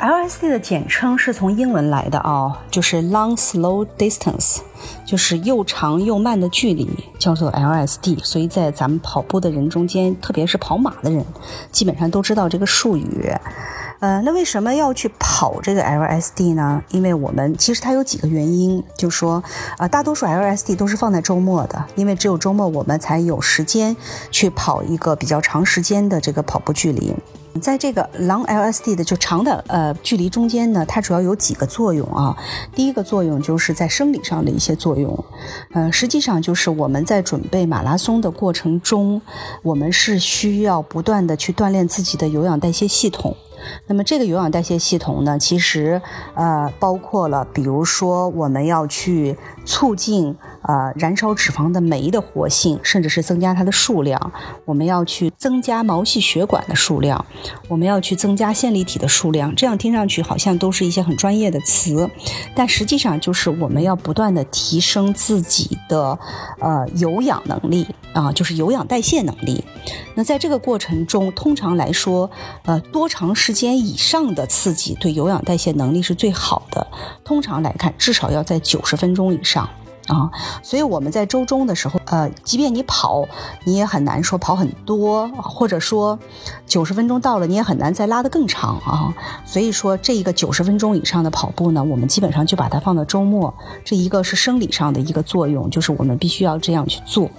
LSD 的简称是从英文来的啊，就是 long slow distance，就是又长又慢的距离，叫做 LSD。所以在咱们跑步的人中间，特别是跑马的人，基本上都知道这个术语。呃，那为什么要去跑这个 LSD 呢？因为我们其实它有几个原因，就说，呃，大多数 LSD 都是放在周末的，因为只有周末我们才有时间去跑一个比较长时间的这个跑步距离。在这个 long LSD 的就长的呃距离中间呢，它主要有几个作用啊。第一个作用就是在生理上的一些作用，呃，实际上就是我们在准备马拉松的过程中，我们是需要不断的去锻炼自己的有氧代谢系统。那么这个有氧代谢系统呢，其实呃包括了，比如说我们要去促进呃燃烧脂肪的酶的活性，甚至是增加它的数量。我们要去增加毛细血管的数量，我们要去增加线粒体的数量。这样听上去好像都是一些很专业的词，但实际上就是我们要不断的提升自己的呃有氧能力啊，就是有氧代谢能力。那在这个过程中，通常来说，呃，多长时间以上的刺激对有氧代谢能力是最好的。通常来看，至少要在九十分钟以上啊。所以我们在周中的时候，呃，即便你跑，你也很难说跑很多，或者说九十分钟到了，你也很难再拉得更长啊。所以说，这一个九十分钟以上的跑步呢，我们基本上就把它放到周末。这一个是生理上的一个作用，就是我们必须要这样去做。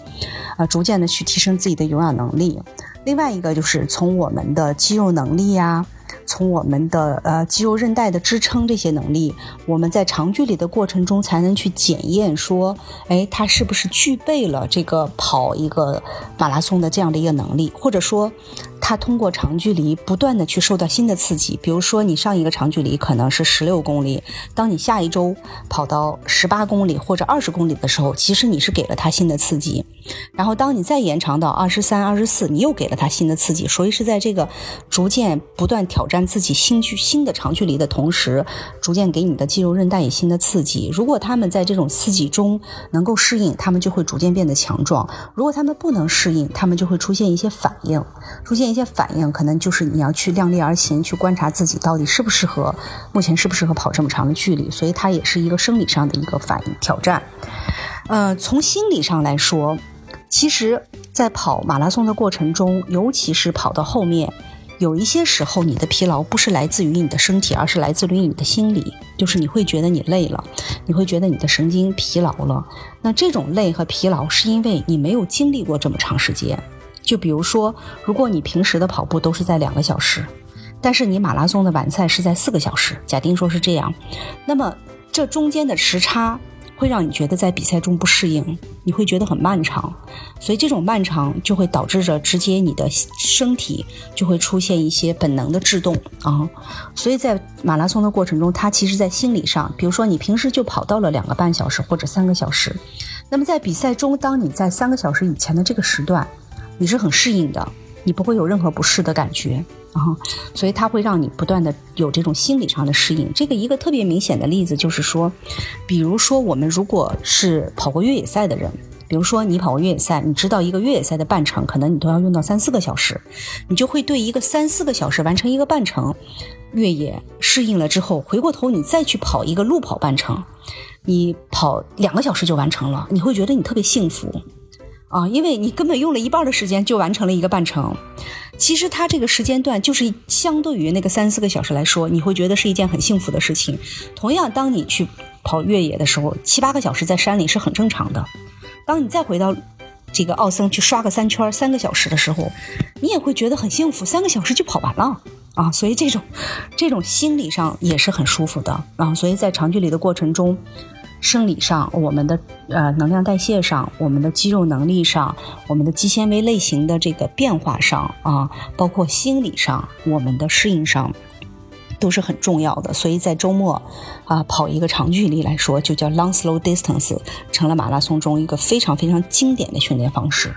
啊，逐渐的去提升自己的有氧能力。另外一个就是从我们的肌肉能力呀，从我们的呃肌肉韧带的支撑这些能力，我们在长距离的过程中才能去检验说，哎，它是不是具备了这个跑一个马拉松的这样的一个能力，或者说。它通过长距离不断的去受到新的刺激，比如说你上一个长距离可能是十六公里，当你下一周跑到十八公里或者二十公里的时候，其实你是给了它新的刺激，然后当你再延长到二十三、二十四，你又给了它新的刺激，所以是在这个逐渐不断挑战自己新距新的长距离的同时，逐渐给你的肌肉韧带以新的刺激。如果他们在这种刺激中能够适应，他们就会逐渐变得强壮；如果他们不能适应，他们就会出现一些反应，出现。一些反应可能就是你要去量力而行，去观察自己到底适不适合，目前适不适合跑这么长的距离，所以它也是一个生理上的一个反应挑战。呃，从心理上来说，其实，在跑马拉松的过程中，尤其是跑到后面，有一些时候你的疲劳不是来自于你的身体，而是来自于你的心理，就是你会觉得你累了，你会觉得你的神经疲劳了。那这种累和疲劳是因为你没有经历过这么长时间。就比如说，如果你平时的跑步都是在两个小时，但是你马拉松的完赛是在四个小时，假定说是这样，那么这中间的时差会让你觉得在比赛中不适应，你会觉得很漫长，所以这种漫长就会导致着直接你的身体就会出现一些本能的制动啊，所以在马拉松的过程中，它其实在心理上，比如说你平时就跑到了两个半小时或者三个小时，那么在比赛中，当你在三个小时以前的这个时段。你是很适应的，你不会有任何不适的感觉啊，所以它会让你不断的有这种心理上的适应。这个一个特别明显的例子就是说，比如说我们如果是跑过越野赛的人，比如说你跑过越野赛，你知道一个越野赛的半程可能你都要用到三四个小时，你就会对一个三四个小时完成一个半程越野适应了之后，回过头你再去跑一个路跑半程，你跑两个小时就完成了，你会觉得你特别幸福。啊，因为你根本用了一半的时间就完成了一个半程，其实它这个时间段就是相对于那个三四个小时来说，你会觉得是一件很幸福的事情。同样，当你去跑越野的时候，七八个小时在山里是很正常的。当你再回到这个奥森去刷个三圈三个小时的时候，你也会觉得很幸福，三个小时就跑完了啊！所以这种这种心理上也是很舒服的啊！所以在长距离的过程中。生理上，我们的呃能量代谢上，我们的肌肉能力上，我们的肌纤维类型的这个变化上啊，包括心理上，我们的适应上，都是很重要的。所以在周末啊跑一个长距离来说，就叫 long slow distance，成了马拉松中一个非常非常经典的训练方式。